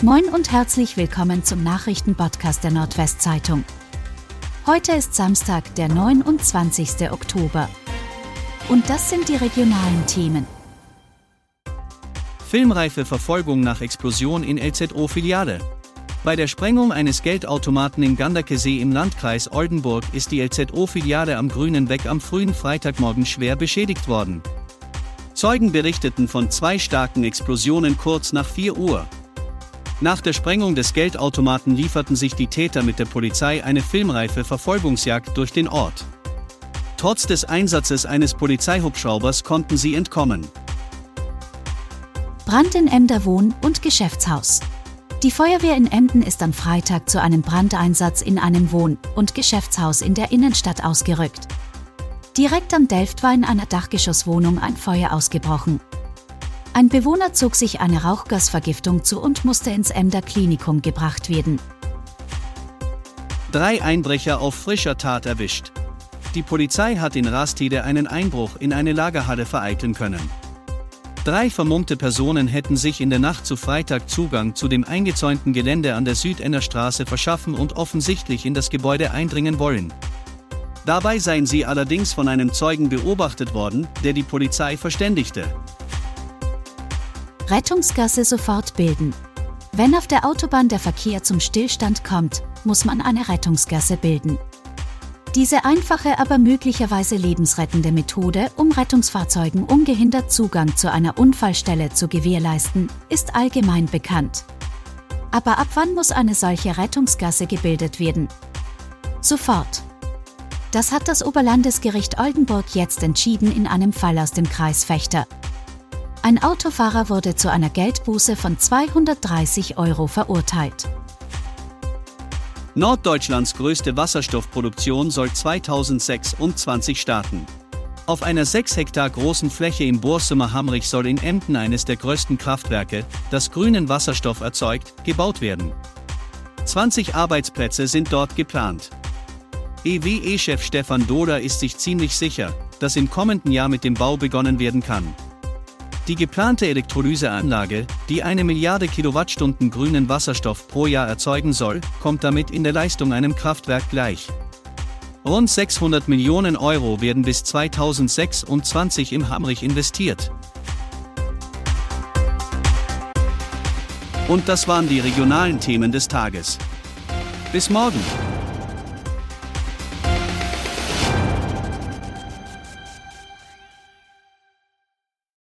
Moin und herzlich willkommen zum Nachrichtenpodcast der Nordwestzeitung. Heute ist Samstag, der 29. Oktober. Und das sind die regionalen Themen. Filmreife Verfolgung nach Explosion in LZO-Filiale. Bei der Sprengung eines Geldautomaten in Ganderkesee im Landkreis Oldenburg ist die LZO-Filiale am Grünen Weg am frühen Freitagmorgen schwer beschädigt worden. Zeugen berichteten von zwei starken Explosionen kurz nach 4 Uhr. Nach der Sprengung des Geldautomaten lieferten sich die Täter mit der Polizei eine filmreife Verfolgungsjagd durch den Ort. Trotz des Einsatzes eines Polizeihubschraubers konnten sie entkommen. Brand in Emder Wohn- und Geschäftshaus. Die Feuerwehr in Emden ist am Freitag zu einem Brandeinsatz in einem Wohn- und Geschäftshaus in der Innenstadt ausgerückt. Direkt am Delft war in einer Dachgeschosswohnung ein Feuer ausgebrochen. Ein Bewohner zog sich eine Rauchgasvergiftung zu und musste ins Emder Klinikum gebracht werden. Drei Einbrecher auf frischer Tat erwischt. Die Polizei hat in Rastede einen Einbruch in eine Lagerhalle vereiteln können. Drei vermummte Personen hätten sich in der Nacht zu Freitag Zugang zu dem eingezäunten Gelände an der Südenner Straße verschaffen und offensichtlich in das Gebäude eindringen wollen. Dabei seien sie allerdings von einem Zeugen beobachtet worden, der die Polizei verständigte. Rettungsgasse sofort bilden. Wenn auf der Autobahn der Verkehr zum Stillstand kommt, muss man eine Rettungsgasse bilden. Diese einfache, aber möglicherweise lebensrettende Methode, um Rettungsfahrzeugen ungehindert Zugang zu einer Unfallstelle zu gewährleisten, ist allgemein bekannt. Aber ab wann muss eine solche Rettungsgasse gebildet werden? Sofort. Das hat das Oberlandesgericht Oldenburg jetzt entschieden in einem Fall aus dem Kreis Fechter. Ein Autofahrer wurde zu einer Geldbuße von 230 Euro verurteilt. Norddeutschlands größte Wasserstoffproduktion soll 2026 starten. Auf einer 6 Hektar großen Fläche im Borsumer Hamrich soll in Emden eines der größten Kraftwerke, das grünen Wasserstoff erzeugt, gebaut werden. 20 Arbeitsplätze sind dort geplant. EWE-Chef Stefan Doder ist sich ziemlich sicher, dass im kommenden Jahr mit dem Bau begonnen werden kann. Die geplante Elektrolyseanlage, die eine Milliarde Kilowattstunden grünen Wasserstoff pro Jahr erzeugen soll, kommt damit in der Leistung einem Kraftwerk gleich. Rund 600 Millionen Euro werden bis 2026 im Hamrich investiert. Und das waren die regionalen Themen des Tages. Bis morgen!